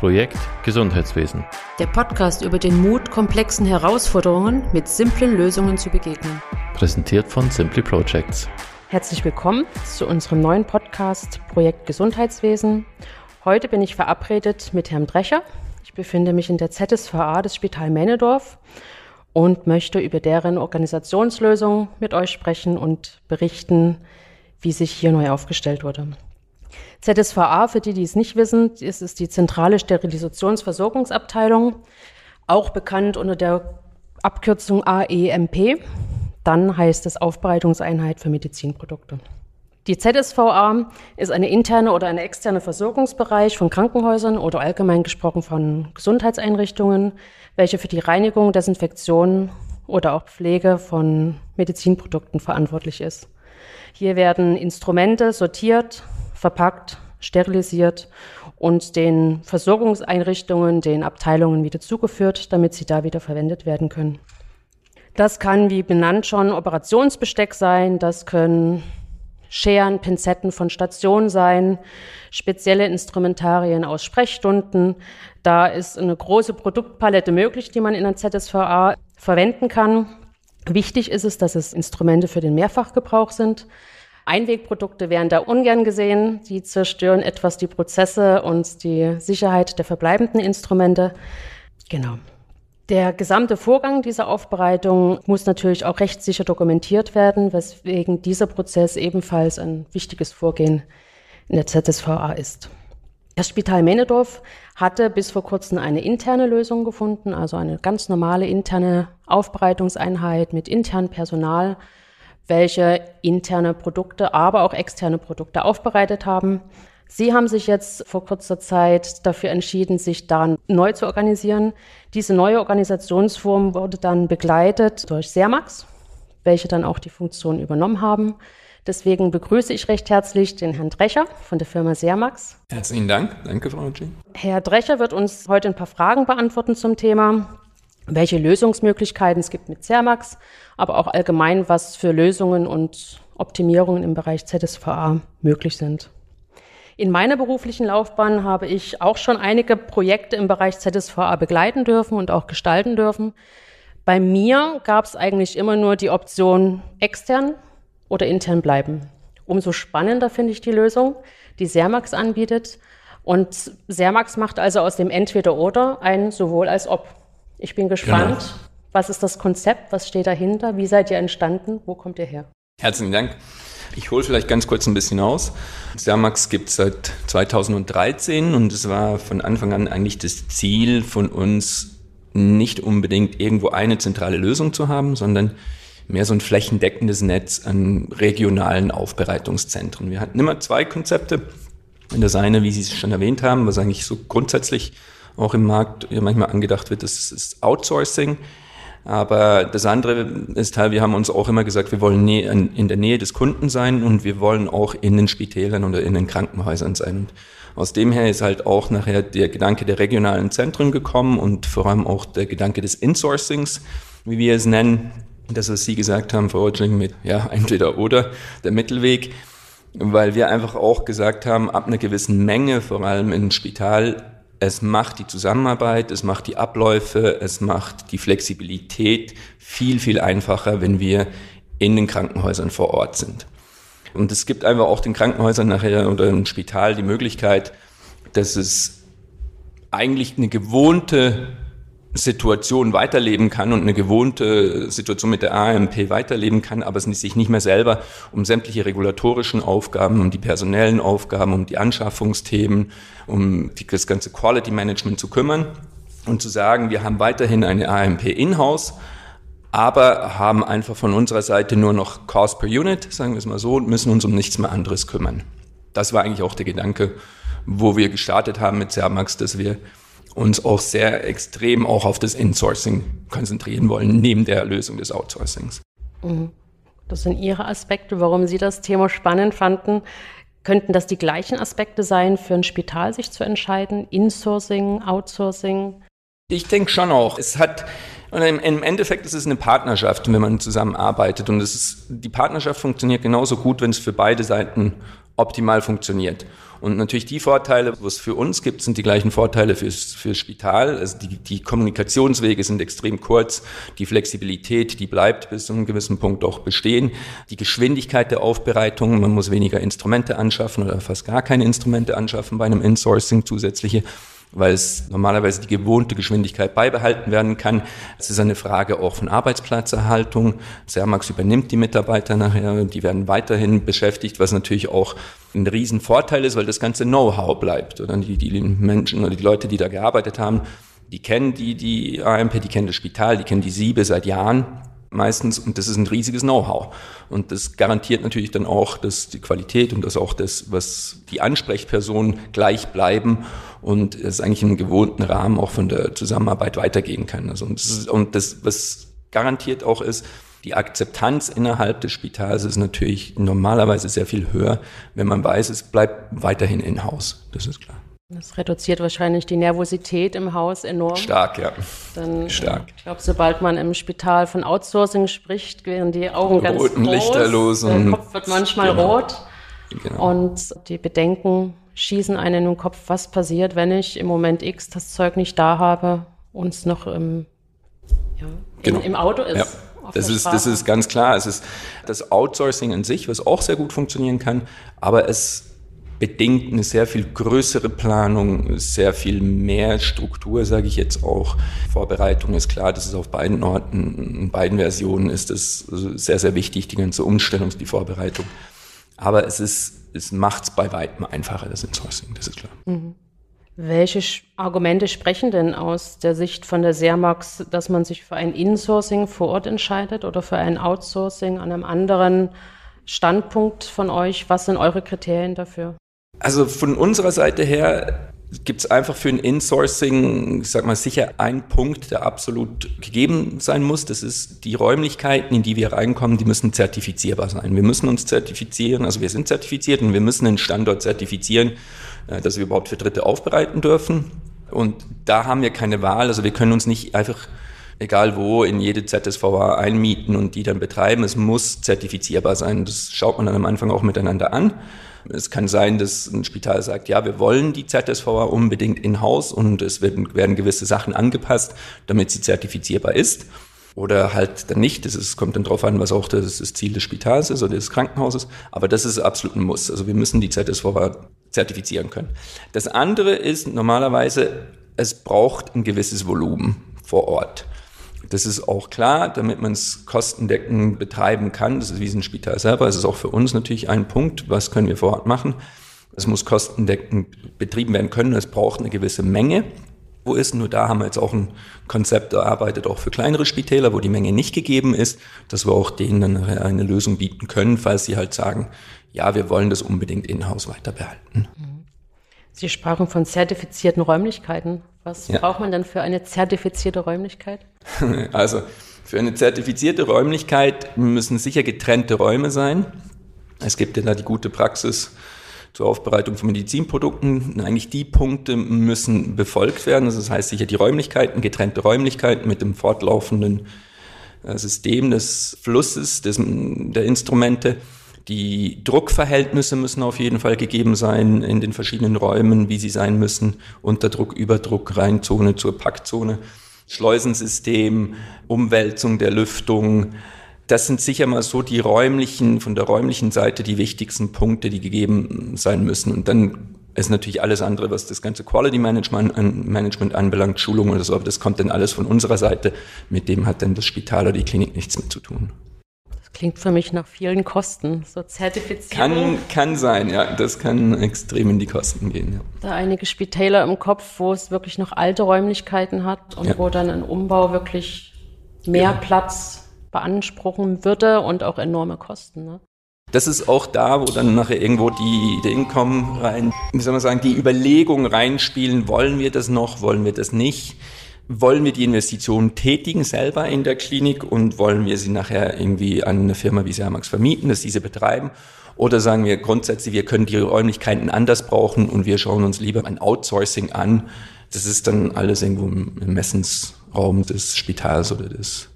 Projekt Gesundheitswesen. Der Podcast über den Mut, komplexen Herausforderungen mit simplen Lösungen zu begegnen. Präsentiert von Simply Projects. Herzlich willkommen zu unserem neuen Podcast Projekt Gesundheitswesen. Heute bin ich verabredet mit Herrn Drecher. Ich befinde mich in der ZSVA des Spital Männedorf und möchte über deren Organisationslösung mit euch sprechen und berichten, wie sich hier neu aufgestellt wurde. ZSVA, für die, die es nicht wissen, ist es die zentrale Sterilisationsversorgungsabteilung, auch bekannt unter der Abkürzung AEMP. Dann heißt es Aufbereitungseinheit für Medizinprodukte. Die ZSVA ist eine interne oder eine externe Versorgungsbereich von Krankenhäusern oder allgemein gesprochen von Gesundheitseinrichtungen, welche für die Reinigung, Desinfektion oder auch Pflege von Medizinprodukten verantwortlich ist. Hier werden Instrumente sortiert, verpackt, sterilisiert und den Versorgungseinrichtungen, den Abteilungen wieder zugeführt, damit sie da wieder verwendet werden können. Das kann, wie benannt schon, Operationsbesteck sein, das können Scheren, Pinzetten von Stationen sein, spezielle Instrumentarien aus Sprechstunden. Da ist eine große Produktpalette möglich, die man in der ZSVA verwenden kann. Wichtig ist es, dass es Instrumente für den Mehrfachgebrauch sind. Einwegprodukte werden da ungern gesehen. Die zerstören etwas die Prozesse und die Sicherheit der verbleibenden Instrumente. Genau. Der gesamte Vorgang dieser Aufbereitung muss natürlich auch rechtssicher dokumentiert werden, weswegen dieser Prozess ebenfalls ein wichtiges Vorgehen in der ZSVA ist. Das Spital Mähnedorf hatte bis vor kurzem eine interne Lösung gefunden, also eine ganz normale interne Aufbereitungseinheit mit internem Personal, welche interne Produkte, aber auch externe Produkte aufbereitet haben. Sie haben sich jetzt vor kurzer Zeit dafür entschieden, sich da neu zu organisieren. Diese neue Organisationsform wurde dann begleitet durch Sermax, welche dann auch die Funktion übernommen haben. Deswegen begrüße ich recht herzlich den Herrn Drecher von der Firma Sermax. Herzlichen Dank. Danke, Frau G. Herr Drecher wird uns heute ein paar Fragen beantworten zum Thema welche Lösungsmöglichkeiten es gibt mit Cermax, aber auch allgemein, was für Lösungen und Optimierungen im Bereich ZSVA möglich sind. In meiner beruflichen Laufbahn habe ich auch schon einige Projekte im Bereich ZSVA begleiten dürfen und auch gestalten dürfen. Bei mir gab es eigentlich immer nur die Option extern oder intern bleiben. Umso spannender finde ich die Lösung, die Sermax anbietet. Und Sermax macht also aus dem Entweder-Oder ein sowohl als ob. Ich bin gespannt. Genau. Was ist das Konzept? Was steht dahinter? Wie seid ihr entstanden? Wo kommt ihr her? Herzlichen Dank. Ich hole vielleicht ganz kurz ein bisschen aus. Sermax gibt es seit 2013 und es war von Anfang an eigentlich das Ziel von uns, nicht unbedingt irgendwo eine zentrale Lösung zu haben, sondern mehr so ein flächendeckendes Netz an regionalen Aufbereitungszentren. Wir hatten immer zwei Konzepte. Das eine, wie Sie es schon erwähnt haben, was eigentlich so grundsätzlich auch im Markt manchmal angedacht wird, das ist Outsourcing. Aber das andere ist halt, wir haben uns auch immer gesagt, wir wollen in der Nähe des Kunden sein und wir wollen auch in den Spitälern oder in den Krankenhäusern sein. Und aus dem her ist halt auch nachher der Gedanke der regionalen Zentren gekommen und vor allem auch der Gedanke des Insourcings, wie wir es nennen. Das, was Sie gesagt haben, Frau Oetschling, mit ja, entweder oder, der Mittelweg. Weil wir einfach auch gesagt haben, ab einer gewissen Menge, vor allem im Spital, es macht die Zusammenarbeit, es macht die Abläufe, es macht die Flexibilität viel, viel einfacher, wenn wir in den Krankenhäusern vor Ort sind. Und es gibt einfach auch den Krankenhäusern nachher oder im Spital die Möglichkeit, dass es eigentlich eine gewohnte Situation weiterleben kann und eine gewohnte Situation mit der AMP weiterleben kann, aber es sich nicht mehr selber um sämtliche regulatorischen Aufgaben, um die personellen Aufgaben, um die Anschaffungsthemen, um das ganze Quality Management zu kümmern und zu sagen, wir haben weiterhin eine AMP in-house, aber haben einfach von unserer Seite nur noch Cost per Unit, sagen wir es mal so, und müssen uns um nichts mehr anderes kümmern. Das war eigentlich auch der Gedanke, wo wir gestartet haben mit Sermax, dass wir uns auch sehr extrem auch auf das Insourcing konzentrieren wollen, neben der Lösung des Outsourcings. Mhm. Das sind Ihre Aspekte, warum Sie das Thema spannend fanden. Könnten das die gleichen Aspekte sein, für ein Spital sich zu entscheiden? Insourcing, Outsourcing? Ich denke schon auch. Es hat, und im Endeffekt ist es eine Partnerschaft, wenn man zusammenarbeitet. Und es ist, die Partnerschaft funktioniert genauso gut, wenn es für beide Seiten optimal funktioniert. Und natürlich die Vorteile, was für uns gibt, sind die gleichen Vorteile fürs, fürs Spital. Also die, die Kommunikationswege sind extrem kurz. Die Flexibilität, die bleibt bis zu einem gewissen Punkt auch bestehen. Die Geschwindigkeit der Aufbereitung, man muss weniger Instrumente anschaffen oder fast gar keine Instrumente anschaffen bei einem Insourcing zusätzliche weil es normalerweise die gewohnte Geschwindigkeit beibehalten werden kann. Es ist eine Frage auch von Arbeitsplatzerhaltung. Sermax übernimmt die Mitarbeiter nachher, die werden weiterhin beschäftigt, was natürlich auch ein Riesenvorteil ist, weil das ganze Know-how bleibt. Oder die, die Menschen oder die Leute, die da gearbeitet haben, die kennen die, die AMP, die kennen das Spital, die kennen die Siebe seit Jahren meistens und das ist ein riesiges Know-how. Und das garantiert natürlich dann auch, dass die Qualität und dass auch das, was die Ansprechpersonen gleich bleiben und es eigentlich im gewohnten Rahmen auch von der Zusammenarbeit weitergehen kann. Also und das, ist, und das was garantiert auch ist, die Akzeptanz innerhalb des Spitals ist natürlich normalerweise sehr viel höher, wenn man weiß, es bleibt weiterhin in-house. Das ist klar. Das reduziert wahrscheinlich die Nervosität im Haus enorm. Stark, ja. Dann, Stark. Ich glaube, sobald man im Spital von Outsourcing spricht, werden die Augen ganz Roten groß. Lichterlos Der Kopf wird manchmal genau. rot. Genau. Und die Bedenken schießen einen im Kopf, was passiert, wenn ich im Moment X das Zeug nicht da habe und es noch im, ja, genau. im Auto ist. Ja. Das ist, das ist ganz klar. Es ist das Outsourcing an sich, was auch sehr gut funktionieren kann, aber es bedingt eine sehr viel größere Planung, sehr viel mehr Struktur, sage ich jetzt auch. Vorbereitung ist klar, das ist auf beiden Orten, in beiden Versionen ist es sehr, sehr wichtig, die ganze Umstellung, die Vorbereitung. Aber es ist, es macht es bei weitem einfacher, das Insourcing, das ist klar. Mhm. Welche Argumente sprechen denn aus der Sicht von der Sermax, dass man sich für ein Insourcing vor Ort entscheidet oder für ein Outsourcing an einem anderen Standpunkt von euch? Was sind eure Kriterien dafür? Also von unserer Seite her gibt es einfach für ein Insourcing, ich sag mal sicher einen Punkt, der absolut gegeben sein muss. Das ist die Räumlichkeiten, in die wir reinkommen, die müssen zertifizierbar sein. Wir müssen uns zertifizieren, also wir sind zertifiziert und wir müssen einen Standort zertifizieren, äh, dass wir überhaupt für Dritte aufbereiten dürfen. Und da haben wir keine Wahl. Also wir können uns nicht einfach egal wo, in jede ZSVA einmieten und die dann betreiben. Es muss zertifizierbar sein. Das schaut man dann am Anfang auch miteinander an. Es kann sein, dass ein Spital sagt, ja, wir wollen die ZSVA unbedingt in-house und es werden, werden gewisse Sachen angepasst, damit sie zertifizierbar ist. Oder halt dann nicht. Ist, kommt dann drauf an, was auch das, das Ziel des Spitals ist oder des Krankenhauses. Aber das ist absolut ein Muss. Also wir müssen die ZSVA zertifizieren können. Das andere ist normalerweise, es braucht ein gewisses Volumen vor Ort. Das ist auch klar, damit man es kostendeckend betreiben kann. Das ist wie ein Spital selber. Es ist auch für uns natürlich ein Punkt. Was können wir vor Ort machen? Es muss kostendeckend betrieben werden können. Es braucht eine gewisse Menge. Wo ist? Nur da haben wir jetzt auch ein Konzept erarbeitet, auch für kleinere Spitäler, wo die Menge nicht gegeben ist, dass wir auch denen dann eine Lösung bieten können, falls sie halt sagen, ja, wir wollen das unbedingt in-house weiter behalten. Sie sprachen von zertifizierten Räumlichkeiten. Was ja. braucht man denn für eine zertifizierte Räumlichkeit? Also für eine zertifizierte Räumlichkeit müssen sicher getrennte Räume sein. Es gibt ja da die gute Praxis zur Aufbereitung von Medizinprodukten. Eigentlich die Punkte müssen befolgt werden. Das heißt sicher die Räumlichkeiten, getrennte Räumlichkeiten mit dem fortlaufenden äh, System des Flusses des, der Instrumente. Die Druckverhältnisse müssen auf jeden Fall gegeben sein in den verschiedenen Räumen, wie sie sein müssen. Unterdruck, Überdruck, Reinzone zur Packzone. Schleusensystem, Umwälzung der Lüftung. Das sind sicher mal so die räumlichen, von der räumlichen Seite die wichtigsten Punkte, die gegeben sein müssen. Und dann ist natürlich alles andere, was das ganze Quality Management, Management anbelangt, Schulung oder so, aber das kommt dann alles von unserer Seite. Mit dem hat dann das Spital oder die Klinik nichts mehr zu tun. Klingt für mich nach vielen Kosten, so Zertifizierung. Kann, kann sein, ja. Das kann extrem in die Kosten gehen, ja. Da einige Spitäler im Kopf, wo es wirklich noch alte Räumlichkeiten hat und ja. wo dann ein Umbau wirklich mehr ja. Platz beanspruchen würde und auch enorme Kosten. Ne? Das ist auch da, wo dann nachher irgendwo die Ideen kommen rein, wie soll man sagen, die Überlegungen reinspielen, wollen wir das noch, wollen wir das nicht wollen wir die Investition tätigen selber in der Klinik und wollen wir sie nachher irgendwie an eine Firma wie Sermax vermieten, dass diese betreiben? Oder sagen wir grundsätzlich, wir können die Räumlichkeiten anders brauchen und wir schauen uns lieber ein Outsourcing an. Das ist dann alles irgendwo im Messensraum des Spitals oder des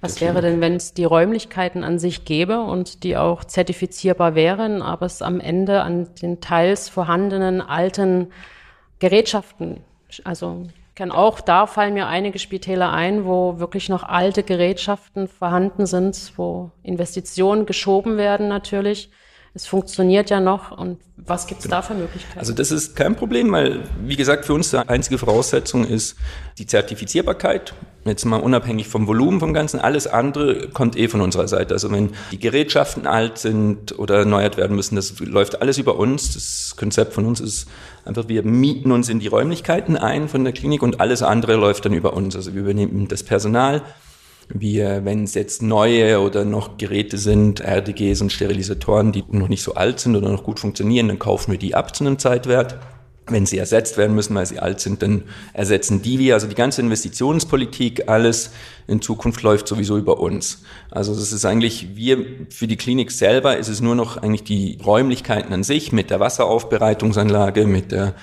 Was wäre denn, wenn es die Räumlichkeiten an sich gäbe und die auch zertifizierbar wären, aber es am Ende an den teils vorhandenen alten Gerätschaften, also kann auch da fallen mir einige Spitäler ein, wo wirklich noch alte Gerätschaften vorhanden sind, wo Investitionen geschoben werden natürlich es funktioniert ja noch und was gibt es genau. da für Möglichkeiten? Also das ist kein Problem, weil wie gesagt, für uns die einzige Voraussetzung ist die Zertifizierbarkeit. Jetzt mal unabhängig vom Volumen vom Ganzen, alles andere kommt eh von unserer Seite. Also wenn die Gerätschaften alt sind oder erneuert werden müssen, das läuft alles über uns. Das Konzept von uns ist einfach, wir mieten uns in die Räumlichkeiten ein von der Klinik und alles andere läuft dann über uns. Also wir übernehmen das Personal, wir, wenn es jetzt neue oder noch Geräte sind, RDGs und Sterilisatoren, die noch nicht so alt sind oder noch gut funktionieren, dann kaufen wir die ab zu einem Zeitwert. Wenn sie ersetzt werden müssen, weil sie alt sind, dann ersetzen die wir. Also die ganze Investitionspolitik, alles in Zukunft läuft sowieso über uns. Also das ist eigentlich, wir, für die Klinik selber ist es nur noch eigentlich die Räumlichkeiten an sich mit der Wasseraufbereitungsanlage, mit der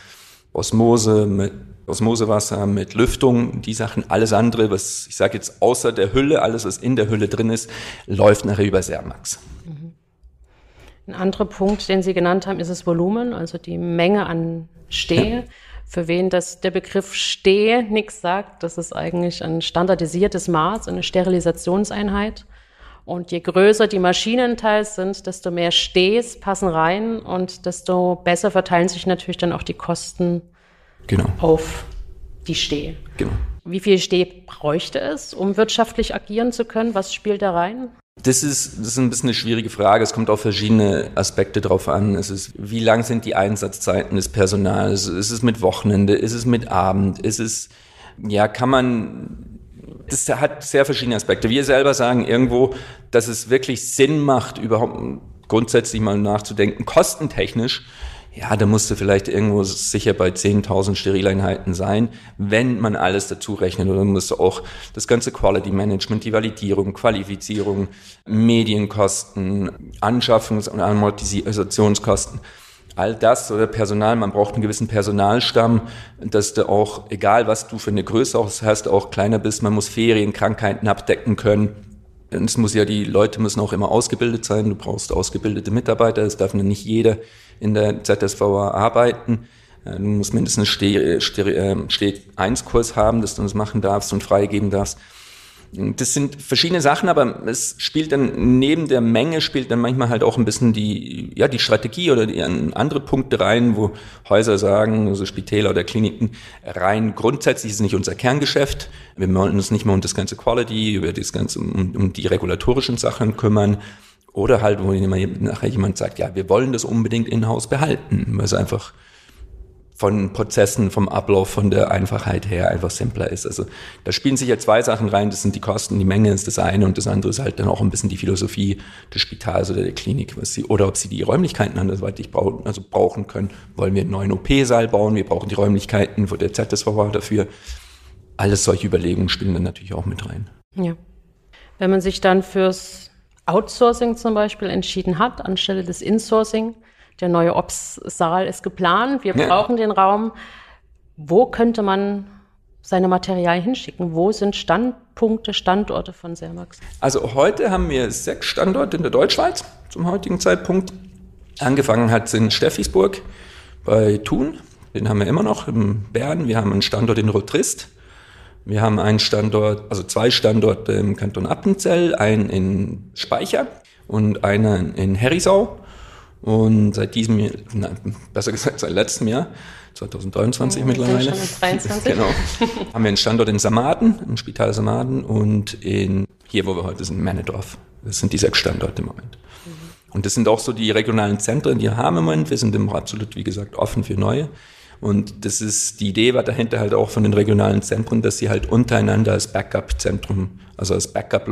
Osmose, mit Osmosewasser, mit Lüftung, die Sachen, alles andere, was ich sage jetzt außer der Hülle, alles was in der Hülle drin ist, läuft nachher über Sermax. Mhm. Ein anderer Punkt, den Sie genannt haben, ist das Volumen, also die Menge an Stehe. Ja. Für wen das der Begriff Stehe nichts sagt, das ist eigentlich ein standardisiertes Maß, eine Sterilisationseinheit. Und je größer die Maschinenteils sind, desto mehr Stehs passen rein und desto besser verteilen sich natürlich dann auch die Kosten genau. auf die Steh. Genau. Wie viel Steh bräuchte es, um wirtschaftlich agieren zu können? Was spielt da rein? Das ist, das ist ein bisschen eine schwierige Frage. Es kommt auf verschiedene Aspekte drauf an. Es ist, wie lang sind die Einsatzzeiten des Personals? Ist es mit Wochenende? Ist es mit Abend? Ist es, ja, kann man, das hat sehr verschiedene Aspekte. Wir selber sagen irgendwo, dass es wirklich Sinn macht, überhaupt grundsätzlich mal nachzudenken, kostentechnisch, ja, da musst du vielleicht irgendwo sicher bei 10.000 Sterileinheiten sein, wenn man alles dazu rechnet. Oder musst du auch das ganze Quality Management, die Validierung, Qualifizierung, Medienkosten, Anschaffungs- und Amortisationskosten, all das oder Personal, man braucht einen gewissen Personalstamm, dass du auch, egal was du für eine Größe hast, auch kleiner bist, man muss Ferien, Krankheiten abdecken können. Es muss ja, die Leute müssen auch immer ausgebildet sein. Du brauchst ausgebildete Mitarbeiter. Es darf nicht jeder in der ZSVA arbeiten. Äh, du musst mindestens einen Steh-1-Kurs haben, dass du das machen darfst und freigeben darfst. Das sind verschiedene Sachen, aber es spielt dann neben der Menge spielt dann manchmal halt auch ein bisschen die, ja, die Strategie oder die andere Punkte rein, wo Häuser sagen, also Spitäler oder Kliniken, rein grundsätzlich ist nicht unser Kerngeschäft. Wir wollen uns nicht mehr um das ganze Quality, über das ganze, um, um die regulatorischen Sachen kümmern. Oder halt, wo nachher jemand sagt, ja, wir wollen das unbedingt in-house behalten, weil es einfach von Prozessen, vom Ablauf, von der Einfachheit her einfach simpler ist. Also da spielen sich ja zwei Sachen rein, das sind die Kosten, die Menge ist das eine und das andere ist halt dann auch ein bisschen die Philosophie des Spitals oder der Klinik, was sie, oder ob sie die Räumlichkeiten andersweitig brauchen, also brauchen können. Wollen wir einen neuen OP-Saal bauen, wir brauchen die Räumlichkeiten, wo der ZSV dafür. Alles solche Überlegungen spielen dann natürlich auch mit rein. Ja. Wenn man sich dann fürs Outsourcing zum Beispiel entschieden hat, anstelle des Insourcing, der neue Ops-Saal ist geplant, wir ja. brauchen den Raum. Wo könnte man seine Materialien hinschicken? Wo sind Standpunkte, Standorte von Sermax? Also heute haben wir sechs Standorte in der Deutschschweiz zum heutigen Zeitpunkt. Angefangen hat es in Steffisburg bei Thun, den haben wir immer noch, in Bern. Wir haben einen Standort in Rotrist. Wir haben einen Standort, also zwei Standorte im Kanton Appenzell, einen in Speicher und einen in Herisau. Und seit diesem Jahr, nein, besser gesagt seit letztem Jahr, 2023 oh, mittlerweile, genau, haben wir einen Standort in Samaden, im Spital Samaden und in, hier wo wir heute sind, Männedorf. Das sind die sechs Standorte im Moment. Mhm. Und das sind auch so die regionalen Zentren, die wir haben im Moment. Wir sind immer absolut, wie gesagt, offen für neue. Und das ist, die Idee war dahinter halt auch von den regionalen Zentren, dass sie halt untereinander als Backup-Zentrum, also als Backup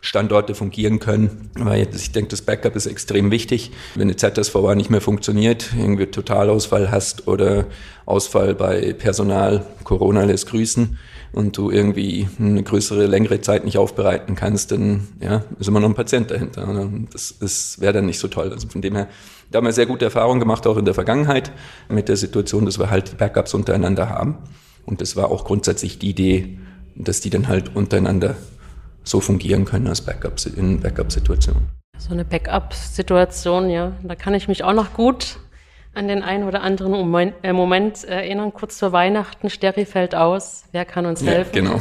Standorte fungieren können, weil ich denke, das Backup ist extrem wichtig. Wenn eine ZSVA nicht mehr funktioniert, irgendwie Totalausfall hast oder Ausfall bei Personal, Corona lässt grüßen und du irgendwie eine größere, längere Zeit nicht aufbereiten kannst, dann ja, ist immer noch ein Patient dahinter. Das, das wäre dann nicht so toll. Also von dem her, da haben wir sehr gute Erfahrungen gemacht, auch in der Vergangenheit, mit der Situation, dass wir halt Backups untereinander haben. Und das war auch grundsätzlich die Idee, dass die dann halt untereinander so fungieren können als Backup in Backup-Situationen. So eine Backup-Situation, ja, da kann ich mich auch noch gut an den einen oder anderen Moment, äh, Moment erinnern. Kurz vor Weihnachten, Steri fällt aus, wer kann uns helfen? Ja, genau.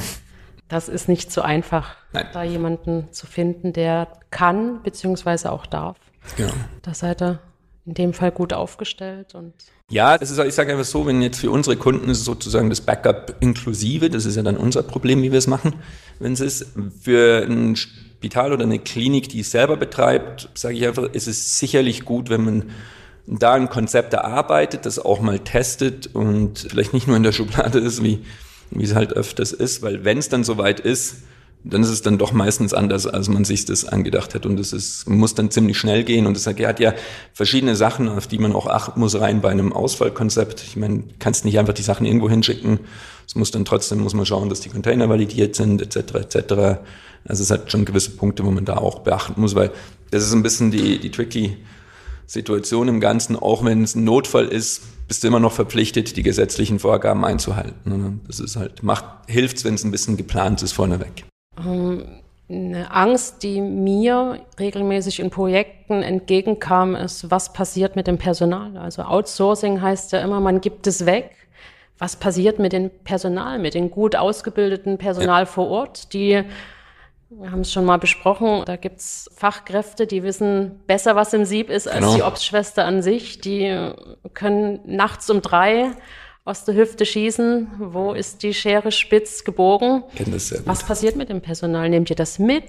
Das ist nicht so einfach, Nein. da jemanden zu finden, der kann beziehungsweise auch darf. Genau. Da seid ihr in dem Fall gut aufgestellt und ja, das ist, ich sage einfach so, wenn jetzt für unsere Kunden ist sozusagen das Backup inklusive, das ist ja dann unser Problem, wie wir es machen. Wenn es ist für ein Spital oder eine Klinik, die es selber betreibt, sage ich einfach, ist es sicherlich gut, wenn man da ein Konzept erarbeitet, das auch mal testet und vielleicht nicht nur in der Schublade ist, wie, wie es halt öfters ist, weil wenn es dann soweit ist, dann ist es dann doch meistens anders, als man sich das angedacht hat. Und es ist, muss dann ziemlich schnell gehen. Und es hat ja verschiedene Sachen, auf die man auch achten muss rein bei einem Ausfallkonzept. Ich meine, kannst nicht einfach die Sachen irgendwo hinschicken. Es muss dann trotzdem, muss man schauen, dass die Container validiert sind, etc., etc. Also es hat schon gewisse Punkte, wo man da auch beachten muss, weil das ist ein bisschen die, die tricky Situation im Ganzen. Auch wenn es ein Notfall ist, bist du immer noch verpflichtet, die gesetzlichen Vorgaben einzuhalten. Das ist halt, macht, hilft, wenn es ein bisschen geplant ist vorneweg. Ähm, eine Angst, die mir regelmäßig in Projekten entgegenkam, ist, was passiert mit dem Personal? Also Outsourcing heißt ja immer, man gibt es weg. Was passiert mit dem Personal, mit dem gut ausgebildeten Personal ja. vor Ort, die wir haben es schon mal besprochen, da gibt's Fachkräfte, die wissen besser, was im Sieb ist, als genau. die Obstschwester an sich. Die können nachts um drei aus der Hüfte schießen, wo ist die Schere spitz gebogen? das sehr gut. Was passiert mit dem Personal? Nehmt ihr das mit?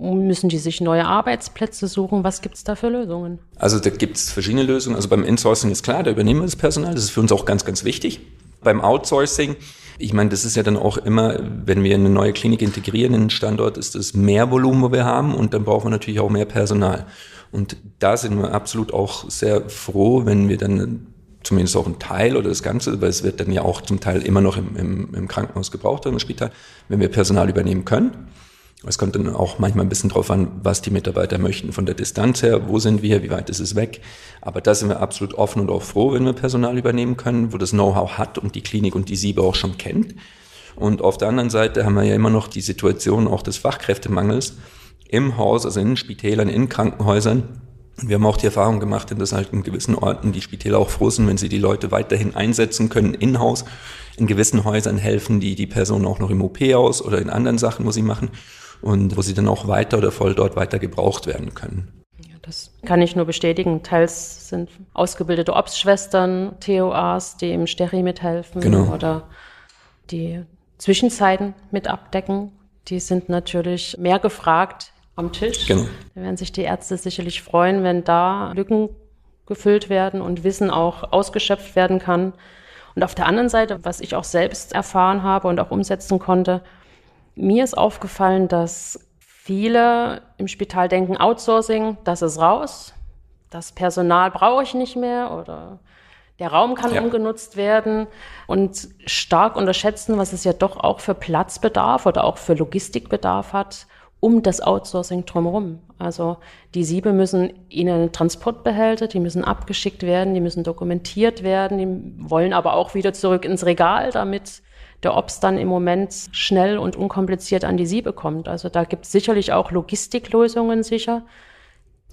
Müssen die sich neue Arbeitsplätze suchen? Was gibt's da für Lösungen? Also da gibt's verschiedene Lösungen. Also beim Insourcing ist klar, da übernehmen wir das Personal. Das ist für uns auch ganz, ganz wichtig. Beim Outsourcing, ich meine, das ist ja dann auch immer, wenn wir eine neue Klinik integrieren in den Standort, ist das mehr Volumen, wo wir haben und dann brauchen wir natürlich auch mehr Personal. Und da sind wir absolut auch sehr froh, wenn wir dann zumindest auch ein Teil oder das Ganze, weil es wird dann ja auch zum Teil immer noch im, im, im Krankenhaus gebraucht oder im Spital, wenn wir Personal übernehmen können. Es kommt dann auch manchmal ein bisschen drauf an, was die Mitarbeiter möchten von der Distanz her, wo sind wir, wie weit ist es weg. Aber da sind wir absolut offen und auch froh, wenn wir Personal übernehmen können, wo das Know-how hat und die Klinik und die Siebe auch schon kennt. Und auf der anderen Seite haben wir ja immer noch die Situation auch des Fachkräftemangels im Haus, also in Spitälern, in Krankenhäusern, wir haben auch die Erfahrung gemacht, dass halt in gewissen Orten die Spitäler auch froh sind, wenn sie die Leute weiterhin einsetzen können in-house. In gewissen Häusern helfen die die Personen auch noch im OP aus oder in anderen Sachen, wo sie machen und wo sie dann auch weiter oder voll dort weiter gebraucht werden können. Ja, das kann ich nur bestätigen. Teils sind ausgebildete Obstschwestern, TOAs, die im Steri mithelfen genau. oder die Zwischenzeiten mit abdecken. Die sind natürlich mehr gefragt am Tisch. Genau. Da werden sich die Ärzte sicherlich freuen, wenn da Lücken gefüllt werden und Wissen auch ausgeschöpft werden kann. Und auf der anderen Seite, was ich auch selbst erfahren habe und auch umsetzen konnte, mir ist aufgefallen, dass viele im Spital denken, Outsourcing, das ist raus, das Personal brauche ich nicht mehr oder der Raum kann ja. umgenutzt werden und stark unterschätzen, was es ja doch auch für Platzbedarf oder auch für Logistikbedarf hat um das Outsourcing drumherum. Also die Siebe müssen in einen Transportbehälter, die müssen abgeschickt werden, die müssen dokumentiert werden, die wollen aber auch wieder zurück ins Regal, damit der Obst dann im Moment schnell und unkompliziert an die Siebe kommt. Also da gibt es sicherlich auch Logistiklösungen sicher,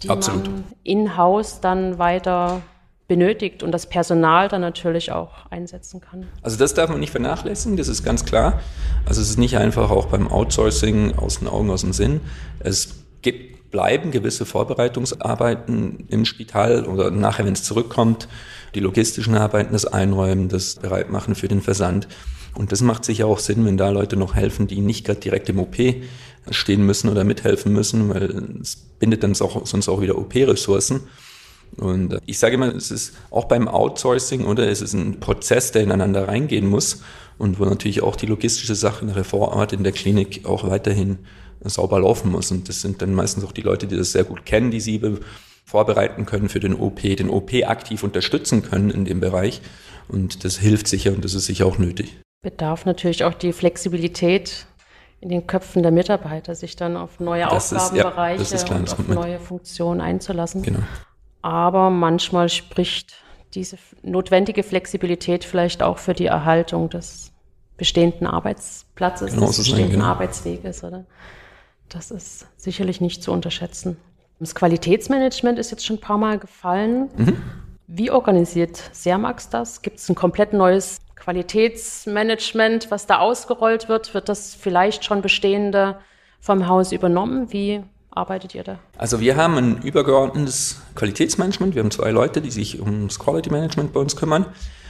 die Absolut. man in-house dann weiter benötigt und das Personal dann natürlich auch einsetzen kann. Also das darf man nicht vernachlässigen, das ist ganz klar. Also es ist nicht einfach auch beim Outsourcing aus den Augen, aus dem Sinn. Es gibt, bleiben gewisse Vorbereitungsarbeiten im Spital oder nachher, wenn es zurückkommt, die logistischen Arbeiten, das Einräumen, das Bereitmachen für den Versand. Und das macht sicher auch Sinn, wenn da Leute noch helfen, die nicht gerade direkt im OP stehen müssen oder mithelfen müssen, weil es bindet dann sonst auch wieder OP-Ressourcen. Und äh, ich sage immer, es ist auch beim Outsourcing oder es ist ein Prozess, der ineinander reingehen muss und wo natürlich auch die logistische Sache nachher vor Ort in der Klinik auch weiterhin sauber laufen muss. Und das sind dann meistens auch die Leute, die das sehr gut kennen, die Siebe vorbereiten können für den OP, den OP aktiv unterstützen können in dem Bereich. Und das hilft sicher und das ist sicher auch nötig. Bedarf natürlich auch die Flexibilität in den Köpfen der Mitarbeiter, sich dann auf neue das Aufgabenbereiche ist, ja, und auf neue Funktionen einzulassen. Genau aber manchmal spricht diese notwendige Flexibilität vielleicht auch für die Erhaltung des bestehenden Arbeitsplatzes, genau, des bestehenden genau. Arbeitsweges, oder? Das ist sicherlich nicht zu unterschätzen. Das Qualitätsmanagement ist jetzt schon ein paar Mal gefallen. Mhm. Wie organisiert Sermax das? Gibt es ein komplett neues Qualitätsmanagement, was da ausgerollt wird? Wird das vielleicht schon bestehende vom Haus übernommen? Wie arbeitet ihr da? Also wir haben ein übergeordnetes Qualitätsmanagement. Wir haben zwei Leute, die sich ums Quality Management bei uns kümmern.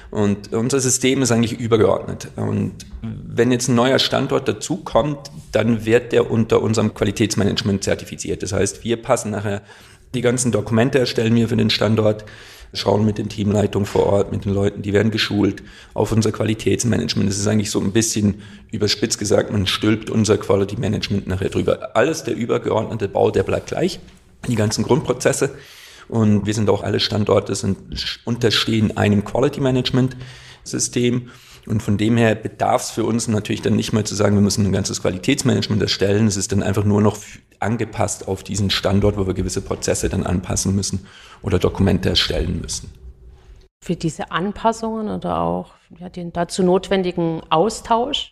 Und unser System ist eigentlich übergeordnet. Und wenn jetzt ein neuer Standort dazukommt, dann wird der unter unserem Qualitätsmanagement zertifiziert. Das heißt, wir passen nachher die ganzen Dokumente erstellen wir für den Standort, schauen mit den Teamleitungen vor Ort, mit den Leuten, die werden geschult auf unser Qualitätsmanagement. Das ist eigentlich so ein bisschen überspitzt gesagt, man stülpt unser Quality Management nachher drüber. Alles der übergeordnete Bau, der bleibt gleich. Die ganzen Grundprozesse. Und wir sind auch alle Standorte, sind, unterstehen einem Quality Management System. Und von dem her bedarf es für uns natürlich dann nicht mehr zu sagen, wir müssen ein ganzes Qualitätsmanagement erstellen. Es ist dann einfach nur noch angepasst auf diesen Standort, wo wir gewisse Prozesse dann anpassen müssen oder Dokumente erstellen müssen. Für diese Anpassungen oder auch ja, den dazu notwendigen Austausch,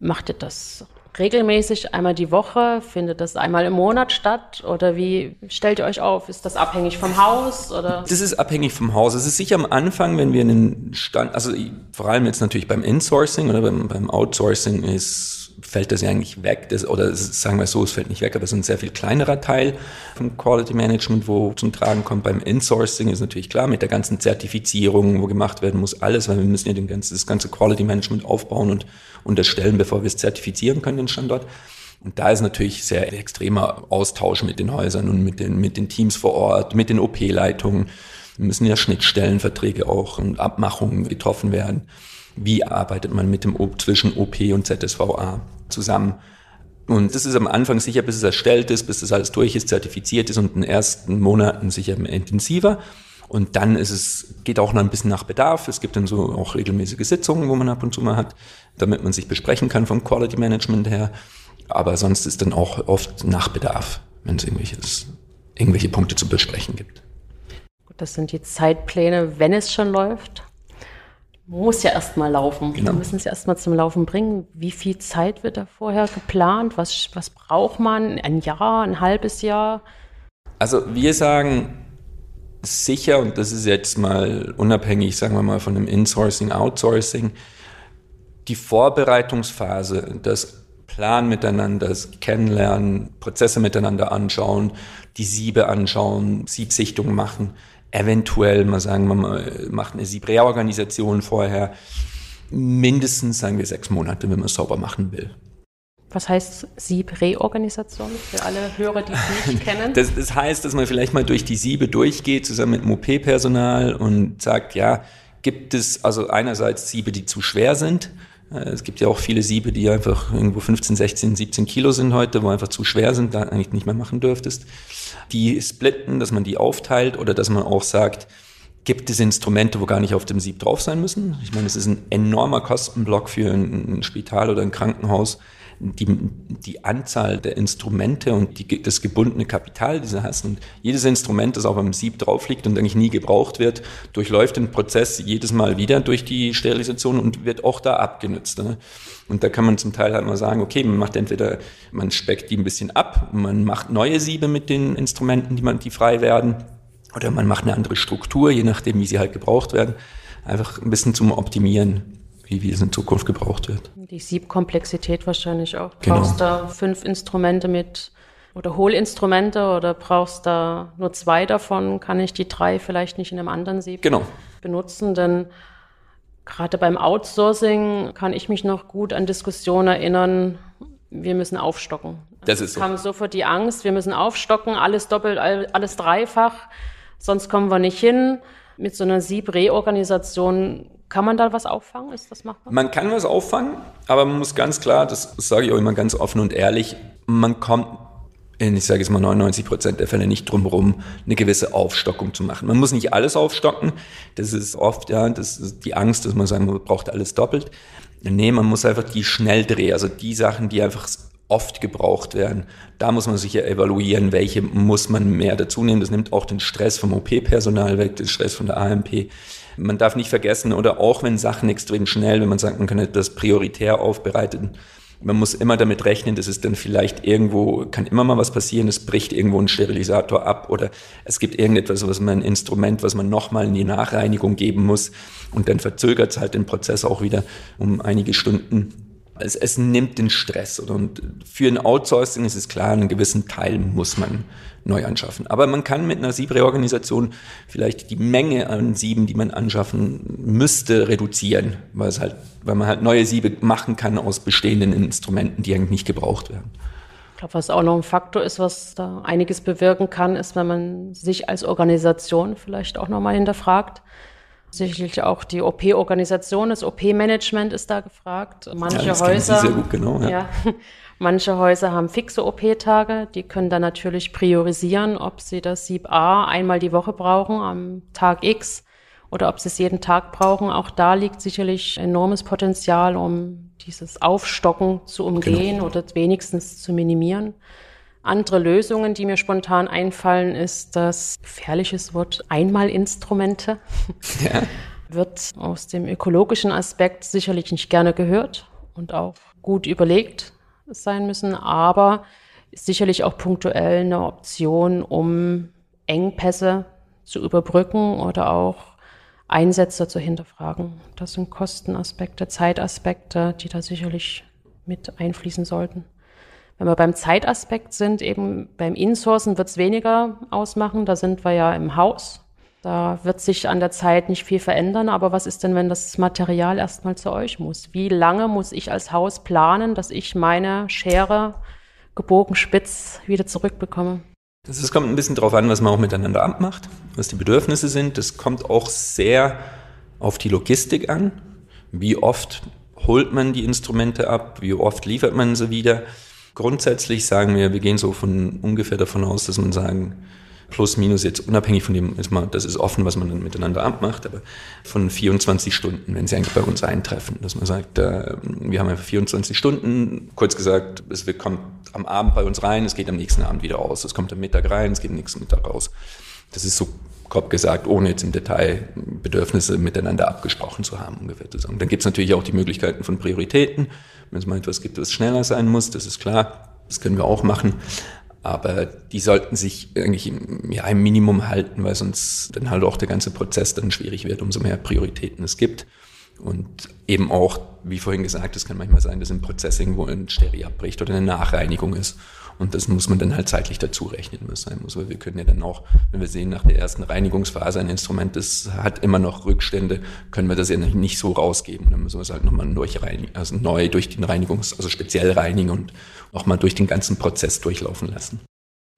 macht ihr das regelmäßig einmal die Woche? Findet das einmal im Monat statt? Oder wie stellt ihr euch auf? Ist das abhängig vom Haus? Oder? Das ist abhängig vom Haus. Es ist sicher am Anfang, wenn wir einen Stand, also vor allem jetzt natürlich beim Insourcing oder beim, beim Outsourcing ist fällt das ja eigentlich weg. Das, oder sagen wir so, es fällt nicht weg, aber es ist ein sehr viel kleinerer Teil vom Quality Management, wo zum Tragen kommt. Beim Insourcing ist natürlich klar, mit der ganzen Zertifizierung, wo gemacht werden muss, alles, weil wir müssen ja ganzen, das ganze Quality Management aufbauen und unterstellen, bevor wir es zertifizieren können, den Standort. Und da ist natürlich sehr extremer Austausch mit den Häusern und mit den, mit den Teams vor Ort, mit den OP-Leitungen. Müssen ja Schnittstellenverträge auch und Abmachungen getroffen werden wie arbeitet man mit dem zwischen OP und ZSVA zusammen. Und das ist am Anfang sicher, bis es erstellt ist, bis das alles durch ist, zertifiziert ist und in den ersten Monaten sicher intensiver. Und dann ist es, geht auch noch ein bisschen nach Bedarf. Es gibt dann so auch regelmäßige Sitzungen, wo man ab und zu mal hat, damit man sich besprechen kann vom Quality Management her. Aber sonst ist dann auch oft nach Bedarf, wenn es irgendwelche Punkte zu besprechen gibt. Das sind die Zeitpläne, wenn es schon läuft muss ja erstmal laufen. Genau. Wir müssen es ja erstmal zum Laufen bringen. Wie viel Zeit wird da vorher geplant? Was, was braucht man? Ein Jahr, ein halbes Jahr? Also wir sagen sicher, und das ist jetzt mal unabhängig, sagen wir mal, von dem Insourcing, Outsourcing, die Vorbereitungsphase, das Plan miteinander, das Kennenlernen, Prozesse miteinander anschauen, die Siebe anschauen, Siebsichtungen machen, eventuell mal sagen, man macht eine Sieb-Reorganisation vorher. Mindestens, sagen wir, sechs Monate, wenn man es sauber machen will. Was heißt Sieb-Reorganisation für alle Hörer, die es nicht kennen? Das, das, heißt, dass man vielleicht mal durch die Siebe durchgeht, zusammen mit dem OP-Personal und sagt, ja, gibt es also einerseits Siebe, die zu schwer sind. Äh, es gibt ja auch viele Siebe, die einfach irgendwo 15, 16, 17 Kilo sind heute, wo einfach zu schwer sind, da eigentlich nicht mehr machen dürftest die splitten, dass man die aufteilt oder dass man auch sagt, gibt es Instrumente, wo gar nicht auf dem Sieb drauf sein müssen. Ich meine, es ist ein enormer Kostenblock für ein Spital oder ein Krankenhaus, die, die Anzahl der Instrumente und die, das gebundene Kapital, die sie hast. Und jedes Instrument, das auf einem Sieb drauf liegt und eigentlich nie gebraucht wird, durchläuft den Prozess jedes Mal wieder durch die Sterilisation und wird auch da abgenutzt. Ne? Und da kann man zum Teil halt mal sagen, okay, man macht entweder, man speckt die ein bisschen ab, man macht neue Siebe mit den Instrumenten, die man, die frei werden, oder man macht eine andere Struktur, je nachdem, wie sie halt gebraucht werden. Einfach ein bisschen zum Optimieren wie, es in Zukunft gebraucht wird. Die Siebkomplexität wahrscheinlich auch. Genau. Brauchst da fünf Instrumente mit oder Hohlinstrumente oder brauchst da nur zwei davon? Kann ich die drei vielleicht nicht in einem anderen Sieb genau. benutzen? Denn gerade beim Outsourcing kann ich mich noch gut an Diskussionen erinnern, wir müssen aufstocken. Das ist so. kam sofort die Angst, wir müssen aufstocken, alles doppelt, alles dreifach, sonst kommen wir nicht hin. Mit so einer Sieb-Reorganisation kann man da was auffangen? Ist das machbar? Man kann was auffangen, aber man muss ganz klar, das sage ich auch immer ganz offen und ehrlich, man kommt in, ich sage jetzt mal 99 Prozent der Fälle nicht drum herum, eine gewisse Aufstockung zu machen. Man muss nicht alles aufstocken. Das ist oft, ja, das ist die Angst, dass man sagen, man braucht alles doppelt. Nee, man muss einfach die Schnelldreh, also die Sachen, die einfach oft gebraucht werden. Da muss man sicher evaluieren, welche muss man mehr dazu nehmen. Das nimmt auch den Stress vom OP-Personal weg, den Stress von der AMP. Man darf nicht vergessen, oder auch wenn Sachen extrem schnell, wenn man sagt, man kann etwas prioritär aufbereiten, man muss immer damit rechnen, dass es dann vielleicht irgendwo, kann immer mal was passieren, es bricht irgendwo ein Sterilisator ab oder es gibt irgendetwas, was man ein Instrument, was man nochmal in die Nachreinigung geben muss und dann verzögert es halt den Prozess auch wieder um einige Stunden es, es nimmt den Stress. Und für ein Outsourcing ist es klar, einen gewissen Teil muss man neu anschaffen. Aber man kann mit einer Sieb-Reorganisation vielleicht die Menge an Sieben, die man anschaffen müsste, reduzieren, weil es halt, weil man halt neue Siebe machen kann aus bestehenden Instrumenten, die eigentlich nicht gebraucht werden. Ich glaube, was auch noch ein Faktor ist, was da einiges bewirken kann, ist, wenn man sich als Organisation vielleicht auch nochmal hinterfragt Sicherlich auch die OP-Organisation, das OP-Management ist da gefragt. Manche ja, Häuser, sehr gut, genau, ja. ja. manche Häuser haben fixe OP-Tage, die können dann natürlich priorisieren, ob sie das Sieb A einmal die Woche brauchen am Tag X oder ob sie es jeden Tag brauchen. Auch da liegt sicherlich enormes Potenzial, um dieses Aufstocken zu umgehen genau. oder wenigstens zu minimieren. Andere Lösungen, die mir spontan einfallen, ist das gefährliches Wort Einmalinstrumente. Ja. Wird aus dem ökologischen Aspekt sicherlich nicht gerne gehört und auch gut überlegt sein müssen, aber sicherlich auch punktuell eine Option, um Engpässe zu überbrücken oder auch Einsätze zu hinterfragen. Das sind Kostenaspekte, Zeitaspekte, die da sicherlich mit einfließen sollten. Wenn wir beim Zeitaspekt sind, eben beim Insourcen wird es weniger ausmachen. Da sind wir ja im Haus. Da wird sich an der Zeit nicht viel verändern. Aber was ist denn, wenn das Material erstmal zu euch muss? Wie lange muss ich als Haus planen, dass ich meine Schere gebogen spitz wieder zurückbekomme? Das kommt ein bisschen darauf an, was man auch miteinander abmacht, was die Bedürfnisse sind. Das kommt auch sehr auf die Logistik an. Wie oft holt man die Instrumente ab? Wie oft liefert man sie wieder? Grundsätzlich sagen wir, wir gehen so von ungefähr davon aus, dass man sagen, plus minus jetzt unabhängig von dem, ist mal, das ist offen, was man dann miteinander abmacht, aber von 24 Stunden, wenn sie eigentlich bei uns eintreffen, dass man sagt, äh, wir haben einfach 24 Stunden, kurz gesagt, es kommt am Abend bei uns rein, es geht am nächsten Abend wieder raus, es kommt am Mittag rein, es geht am nächsten Mittag raus. Das ist so grob gesagt, ohne jetzt im Detail Bedürfnisse miteinander abgesprochen zu haben, ungefähr zu sagen. Dann gibt es natürlich auch die Möglichkeiten von Prioritäten. Wenn es mal etwas gibt, was schneller sein muss, das ist klar. Das können wir auch machen. Aber die sollten sich eigentlich im, ja, im Minimum halten, weil sonst dann halt auch der ganze Prozess dann schwierig wird, umso mehr Prioritäten es gibt. Und eben auch, wie vorhin gesagt, es kann manchmal sein, dass im Prozess irgendwo ein Steri abbricht oder eine Nachreinigung ist. Und das muss man dann halt zeitlich dazu rechnen, was sein muss. Weil wir können ja dann auch, wenn wir sehen, nach der ersten Reinigungsphase ein Instrument, das hat immer noch Rückstände, können wir das ja nicht so rausgeben. dann müssen wir es halt nochmal also neu durch den Reinigungs-, also speziell reinigen und nochmal durch den ganzen Prozess durchlaufen lassen.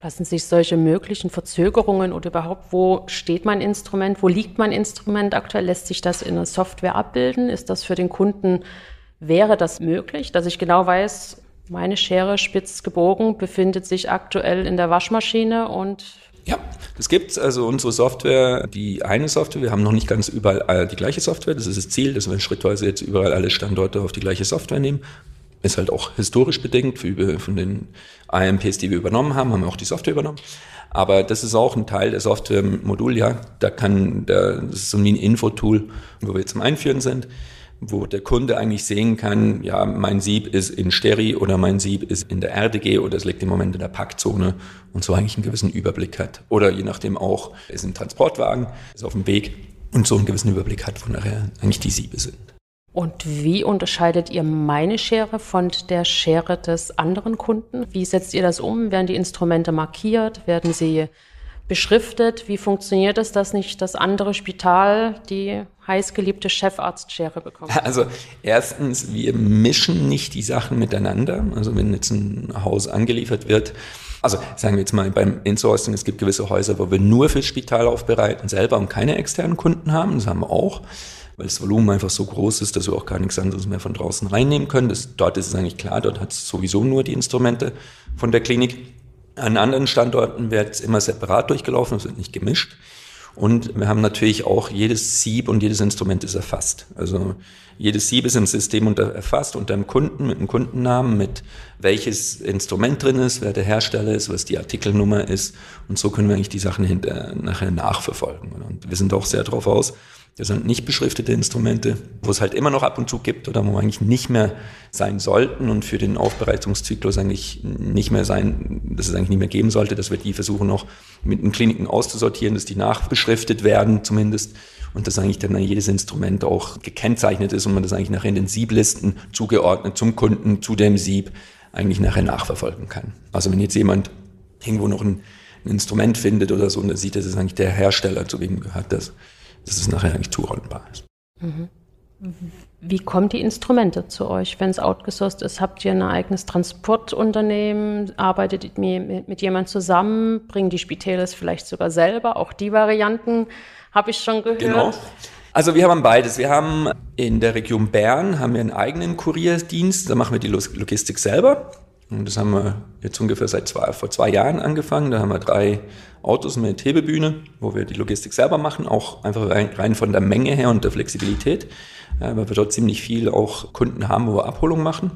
Lassen sich solche möglichen Verzögerungen oder überhaupt, wo steht mein Instrument, wo liegt mein Instrument aktuell, lässt sich das in der Software abbilden? Ist das für den Kunden, wäre das möglich, dass ich genau weiß, meine Schere spitz gebogen befindet sich aktuell in der Waschmaschine und ja, das gibt's. Also unsere Software, die eine Software, wir haben noch nicht ganz überall die gleiche Software. Das ist das Ziel, dass wir schrittweise jetzt überall alle Standorte auf die gleiche Software nehmen. Ist halt auch historisch bedingt. Von den AMPs, die wir übernommen haben, haben wir auch die Software übernommen. Aber das ist auch ein Teil der Software-Modul, ja. Da kann, da, das ist so ein Info-Tool, wo wir jetzt am Einführen sind wo der Kunde eigentlich sehen kann, ja, mein Sieb ist in Steri oder mein Sieb ist in der RDG oder es liegt im Moment in der Packzone und so eigentlich einen gewissen Überblick hat. Oder je nachdem auch, ist ein Transportwagen, ist auf dem Weg und so einen gewissen Überblick hat, wo nachher eigentlich die Siebe sind. Und wie unterscheidet ihr meine Schere von der Schere des anderen Kunden? Wie setzt ihr das um? Werden die Instrumente markiert? Werden sie beschriftet. Wie funktioniert es, dass nicht das andere Spital die heißgeliebte Chefarztschere bekommt? Also erstens, wir mischen nicht die Sachen miteinander. Also wenn jetzt ein Haus angeliefert wird, also sagen wir jetzt mal beim Insourcing, es gibt gewisse Häuser, wo wir nur fürs Spital aufbereiten selber und keine externen Kunden haben. Das haben wir auch, weil das Volumen einfach so groß ist, dass wir auch gar nichts anderes mehr von draußen reinnehmen können. Das, dort ist es eigentlich klar, dort hat es sowieso nur die Instrumente von der Klinik. An anderen Standorten wird es immer separat durchgelaufen, es wird nicht gemischt. Und wir haben natürlich auch jedes Sieb und jedes Instrument ist erfasst. Also jedes Sieb ist im System unter, erfasst unter dem Kunden mit einem Kundennamen, mit welches Instrument drin ist, wer der Hersteller ist, was die Artikelnummer ist. Und so können wir eigentlich die Sachen hinter, nachher nachverfolgen. Und wir sind auch sehr darauf aus, Das sind nicht beschriftete Instrumente, wo es halt immer noch ab und zu gibt oder wo eigentlich nicht mehr sein sollten und für den Aufbereitungszyklus eigentlich nicht mehr sein, dass es eigentlich nicht mehr geben sollte, dass wir die versuchen noch mit den Kliniken auszusortieren, dass die nachbeschriftet werden zumindest und dass eigentlich dann jedes Instrument auch gekennzeichnet ist und man das eigentlich nachher in den Sieblisten zugeordnet zum Kunden, zu dem Sieb eigentlich nachher nachverfolgen kann. Also wenn jetzt jemand irgendwo noch ein, ein Instrument findet oder so und dann sieht, das ist eigentlich der Hersteller, zu wem gehört das dass es nachher eigentlich zuordnenbar ist. Mhm. Wie kommen die Instrumente zu euch, wenn es outgesourced ist? Habt ihr ein eigenes Transportunternehmen? Arbeitet ihr mit jemandem zusammen? Bringen die Spitäler es vielleicht sogar selber? Auch die Varianten habe ich schon gehört. Genau. Also wir haben beides. Wir haben in der Region Bern haben wir einen eigenen Kurierdienst. Da machen wir die Logistik selber. Und das haben wir jetzt ungefähr seit zwei, vor zwei Jahren angefangen. Da haben wir drei Autos mit Hebebühne, wo wir die Logistik selber machen, auch einfach rein, rein von der Menge her und der Flexibilität, äh, weil wir dort ziemlich viel auch Kunden haben, wo wir Abholung machen.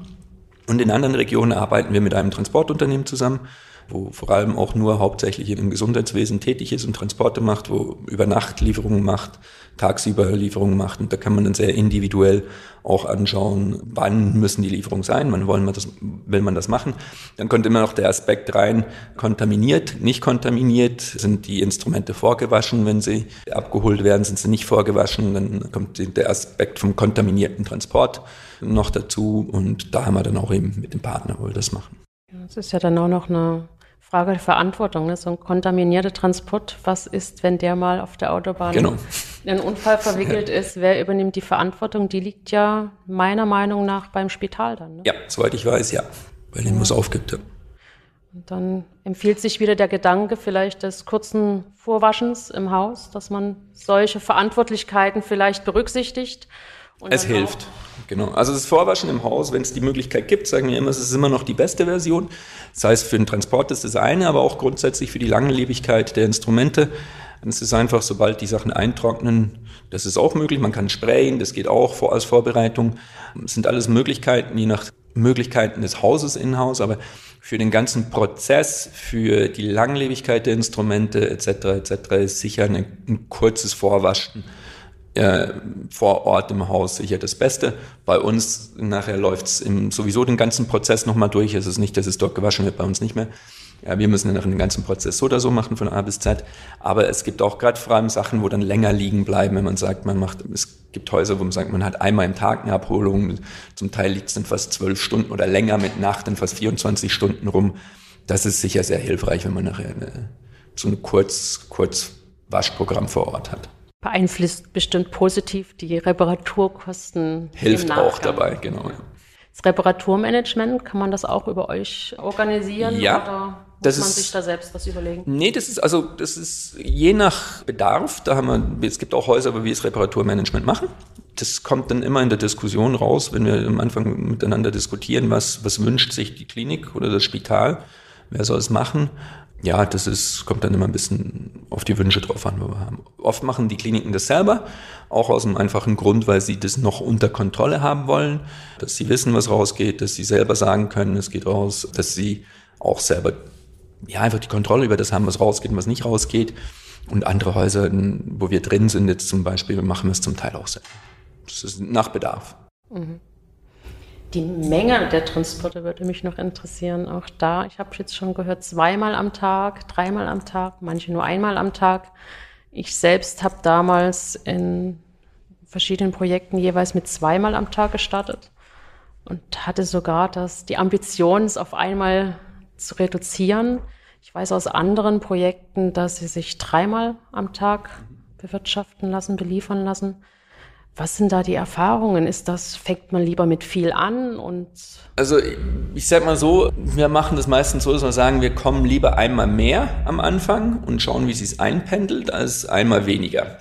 Und in anderen Regionen arbeiten wir mit einem Transportunternehmen zusammen, wo vor allem auch nur hauptsächlich im Gesundheitswesen tätig ist und Transporte macht, wo über Nacht Lieferungen macht, tagsüber Lieferungen macht. Und da kann man dann sehr individuell auch anschauen, wann müssen die Lieferungen sein, wann wollen wir das, will man das machen. Dann kommt immer noch der Aspekt rein, kontaminiert, nicht kontaminiert, sind die Instrumente vorgewaschen, wenn sie abgeholt werden, sind sie nicht vorgewaschen, dann kommt der Aspekt vom kontaminierten Transport noch dazu und da haben wir dann auch eben mit dem Partner, wo wir das machen. Das ist ja dann auch noch eine Frage der Verantwortung, ne? so ein kontaminierter Transport. Was ist, wenn der mal auf der Autobahn genau. in einen Unfall verwickelt ist? Wer übernimmt die Verantwortung? Die liegt ja meiner Meinung nach beim Spital dann. Ne? Ja, soweit ich weiß, ja. Weil ja. was aufgibt. Ja. Und dann empfiehlt sich wieder der Gedanke vielleicht des kurzen Vorwaschens im Haus, dass man solche Verantwortlichkeiten vielleicht berücksichtigt. es hilft. Genau. Also das Vorwaschen im Haus, wenn es die Möglichkeit gibt, sagen wir immer, es ist immer noch die beste Version. Das heißt, für den Transport ist das eine, aber auch grundsätzlich für die Langlebigkeit der Instrumente. Es ist einfach, sobald die Sachen eintrocknen, das ist auch möglich. Man kann sprayen, das geht auch als Vorbereitung. Es sind alles Möglichkeiten, je nach Möglichkeiten des Hauses in-house, aber für den ganzen Prozess, für die Langlebigkeit der Instrumente etc. etc. ist sicher ein, ein kurzes Vorwaschen äh, vor Ort im Haus sicher das Beste. Bei uns nachher läuft es sowieso den ganzen Prozess nochmal durch. Es ist nicht, dass es dort gewaschen wird, bei uns nicht mehr. Ja, wir müssen dann den ganzen Prozess so oder so machen von A bis Z. Aber es gibt auch gerade vor allem Sachen, wo dann länger liegen bleiben, wenn man sagt, man macht, es gibt Häuser, wo man sagt, man hat einmal im Tag eine Abholung. Zum Teil liegt es dann fast zwölf Stunden oder länger mit Nacht dann fast 24 Stunden rum. Das ist sicher sehr hilfreich, wenn man nachher eine, so ein Kurz, Kurzwaschprogramm vor Ort hat beeinflusst bestimmt positiv die Reparaturkosten. Hilft auch dabei, genau. Das Reparaturmanagement, kann man das auch über euch organisieren? Ja. Oder muss das man ist, sich da selbst was überlegen? Nee, das ist also das ist je nach Bedarf. Da haben wir, es gibt auch Häuser, wo wir das Reparaturmanagement machen. Das kommt dann immer in der Diskussion raus, wenn wir am Anfang miteinander diskutieren, was, was wünscht sich die Klinik oder das Spital, wer soll es machen ja, das ist, kommt dann immer ein bisschen auf die Wünsche drauf an, wo wir haben. Oft machen die Kliniken das selber, auch aus einem einfachen Grund, weil sie das noch unter Kontrolle haben wollen, dass sie wissen, was rausgeht, dass sie selber sagen können, es geht raus, dass sie auch selber, ja, einfach die Kontrolle über das haben, was rausgeht und was nicht rausgeht. Und andere Häuser, wo wir drin sind, jetzt zum Beispiel, machen wir es zum Teil auch selber. Das ist nach Bedarf. Mhm. Die Menge der Transporte würde mich noch interessieren. Auch da, ich habe jetzt schon gehört, zweimal am Tag, dreimal am Tag, manche nur einmal am Tag. Ich selbst habe damals in verschiedenen Projekten jeweils mit zweimal am Tag gestartet und hatte sogar das, die Ambition, es auf einmal zu reduzieren. Ich weiß aus anderen Projekten, dass sie sich dreimal am Tag bewirtschaften lassen, beliefern lassen. Was sind da die Erfahrungen? Ist das, fängt man lieber mit viel an und? Also, ich sag mal so, wir machen das meistens so, dass wir sagen, wir kommen lieber einmal mehr am Anfang und schauen, wie es einpendelt, als einmal weniger.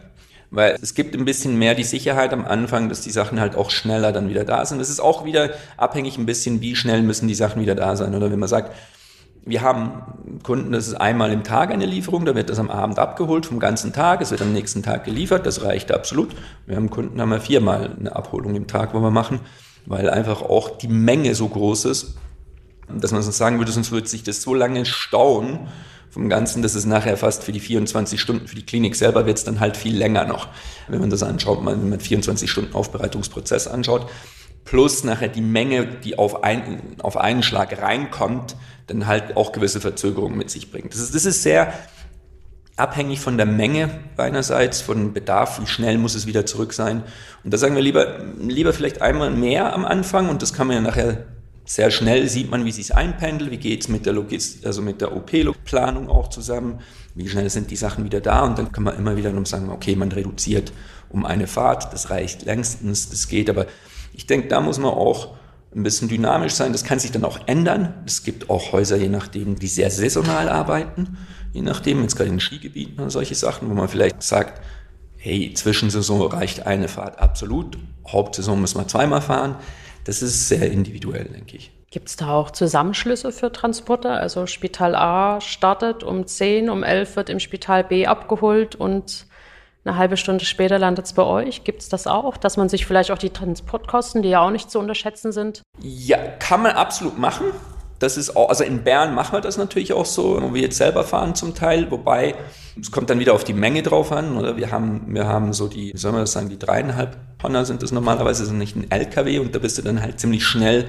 Weil es gibt ein bisschen mehr die Sicherheit am Anfang, dass die Sachen halt auch schneller dann wieder da sind. Es ist auch wieder abhängig ein bisschen, wie schnell müssen die Sachen wieder da sein. Oder wenn man sagt, wir haben Kunden, das ist einmal im Tag eine Lieferung, da wird das am Abend abgeholt vom ganzen Tag, es wird am nächsten Tag geliefert, das reicht absolut. Wir haben Kunden, haben wir viermal eine Abholung im Tag, wo wir machen, weil einfach auch die Menge so groß ist, dass man sonst sagen würde, sonst würde sich das so lange stauen vom Ganzen, dass es nachher fast für die 24 Stunden für die Klinik selber wird es dann halt viel länger noch, wenn man das anschaut, wenn man 24 Stunden Aufbereitungsprozess anschaut plus nachher die Menge, die auf, ein, auf einen Schlag reinkommt, dann halt auch gewisse Verzögerungen mit sich bringt. Das ist, das ist sehr abhängig von der Menge einerseits, von Bedarf, wie schnell muss es wieder zurück sein. Und da sagen wir lieber, lieber vielleicht einmal mehr am Anfang und das kann man ja nachher sehr schnell sieht man, wie sich einpendelt, wie geht's mit der Logist also mit der OP-Planung auch zusammen, wie schnell sind die Sachen wieder da und dann kann man immer wieder noch sagen, okay, man reduziert um eine Fahrt, das reicht längstens, das geht, aber ich denke, da muss man auch ein bisschen dynamisch sein. Das kann sich dann auch ändern. Es gibt auch Häuser, je nachdem, die sehr saisonal arbeiten, je nachdem, jetzt gerade in Skigebieten oder solche Sachen, wo man vielleicht sagt, hey, Zwischensaison reicht eine Fahrt absolut, Hauptsaison müssen wir zweimal fahren. Das ist sehr individuell, denke ich. Gibt es da auch Zusammenschlüsse für Transporter? Also Spital A startet um 10, um 11 wird im Spital B abgeholt und eine halbe Stunde später landet es bei euch. Gibt es das auch, dass man sich vielleicht auch die Transportkosten, die ja auch nicht zu unterschätzen sind? Ja, kann man absolut machen. Das ist auch, also in Bern machen wir das natürlich auch so, wo wir jetzt selber fahren zum Teil, wobei es kommt dann wieder auf die Menge drauf an, oder? Wir haben, wir haben so die, wie soll man das sagen, die dreieinhalb Tonner sind das normalerweise, sind nicht ein LKW und da bist du dann halt ziemlich schnell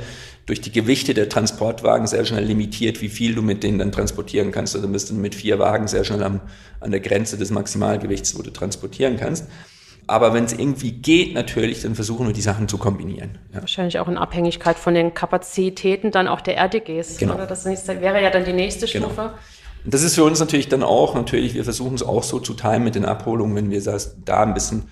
durch die Gewichte der Transportwagen sehr schnell limitiert, wie viel du mit denen dann transportieren kannst. Also bist du mit vier Wagen sehr schnell am, an der Grenze des Maximalgewichts, wo du transportieren kannst. Aber wenn es irgendwie geht, natürlich, dann versuchen wir die Sachen zu kombinieren. Ja. Wahrscheinlich auch in Abhängigkeit von den Kapazitäten dann auch der RDGs. Genau. Oder das nächste, wäre ja dann die nächste genau. Stufe. Genau. Und das ist für uns natürlich dann auch, natürlich, wir versuchen es auch so zu teilen mit den Abholungen, wenn wir das, da ein bisschen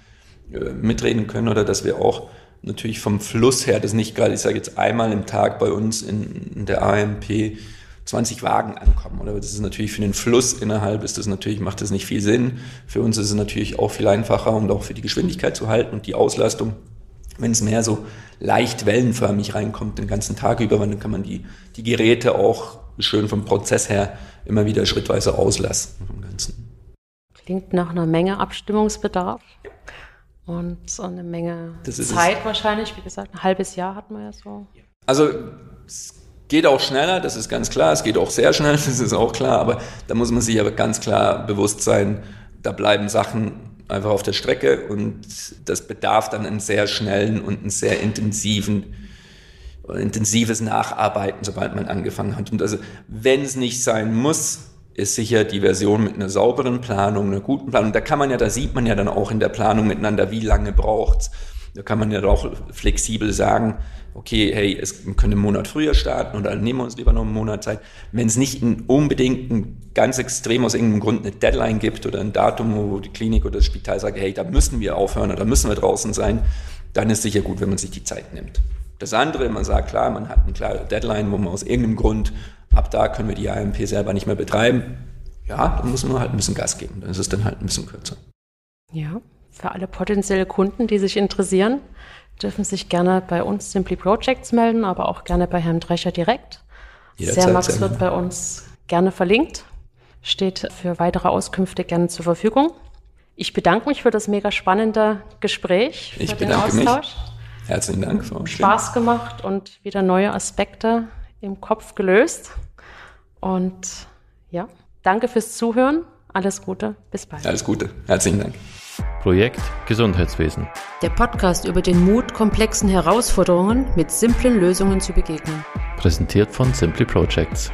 äh, mitreden können oder dass wir auch natürlich vom Fluss her, das nicht gerade, ich sage jetzt einmal im Tag bei uns in, in der AMP 20 Wagen ankommen. Oder das ist natürlich für den Fluss innerhalb ist das natürlich, macht das nicht viel Sinn. Für uns ist es natürlich auch viel einfacher, um auch für die Geschwindigkeit zu halten und die Auslastung. Wenn es mehr so leicht wellenförmig reinkommt den ganzen Tag über, dann kann man die, die Geräte auch schön vom Prozess her immer wieder schrittweise auslassen. Klingt nach einer Menge Abstimmungsbedarf. Und so eine Menge Zeit wahrscheinlich, wie gesagt, ein halbes Jahr hatten wir ja so. Also es geht auch schneller, das ist ganz klar, es geht auch sehr schnell, das ist auch klar, aber da muss man sich aber ganz klar bewusst sein, da bleiben Sachen einfach auf der Strecke und das bedarf dann einen sehr schnellen und einen sehr intensiven intensives Nacharbeiten, sobald man angefangen hat. Und also, wenn es nicht sein muss, ist sicher die Version mit einer sauberen Planung, einer guten Planung. Da kann man ja, da sieht man ja dann auch in der Planung miteinander, wie lange braucht's. Da kann man ja auch flexibel sagen, okay, hey, es könnte einen Monat früher starten oder nehmen wir uns lieber noch einen Monat Zeit. Wenn es nicht ein, unbedingt ein, ganz extrem aus irgendeinem Grund eine Deadline gibt oder ein Datum, wo die Klinik oder das Spital sagt, hey, da müssen wir aufhören oder da müssen wir draußen sein, dann ist sicher gut, wenn man sich die Zeit nimmt. Das andere, man sagt, klar, man hat eine klare Deadline, wo man aus irgendeinem Grund ab da können wir die AMP selber nicht mehr betreiben. Ja, dann muss man halt ein bisschen Gas geben. Dann ist es dann halt ein bisschen kürzer. Ja, für alle potenzielle Kunden, die sich interessieren, dürfen sich gerne bei uns Simply Projects melden, aber auch gerne bei Herrn Drecher direkt. Sermax wird bei uns gerne verlinkt, steht für weitere Auskünfte gerne zur Verfügung. Ich bedanke mich für das mega spannende Gespräch, ich Austausch. Mich. Herzlichen Dank. Frau Spaß gemacht und wieder neue Aspekte im Kopf gelöst. Und ja, danke fürs Zuhören. Alles Gute. Bis bald. Alles Gute. Herzlichen Dank. Projekt Gesundheitswesen. Der Podcast über den Mut, komplexen Herausforderungen mit simplen Lösungen zu begegnen. Präsentiert von Simply Projects.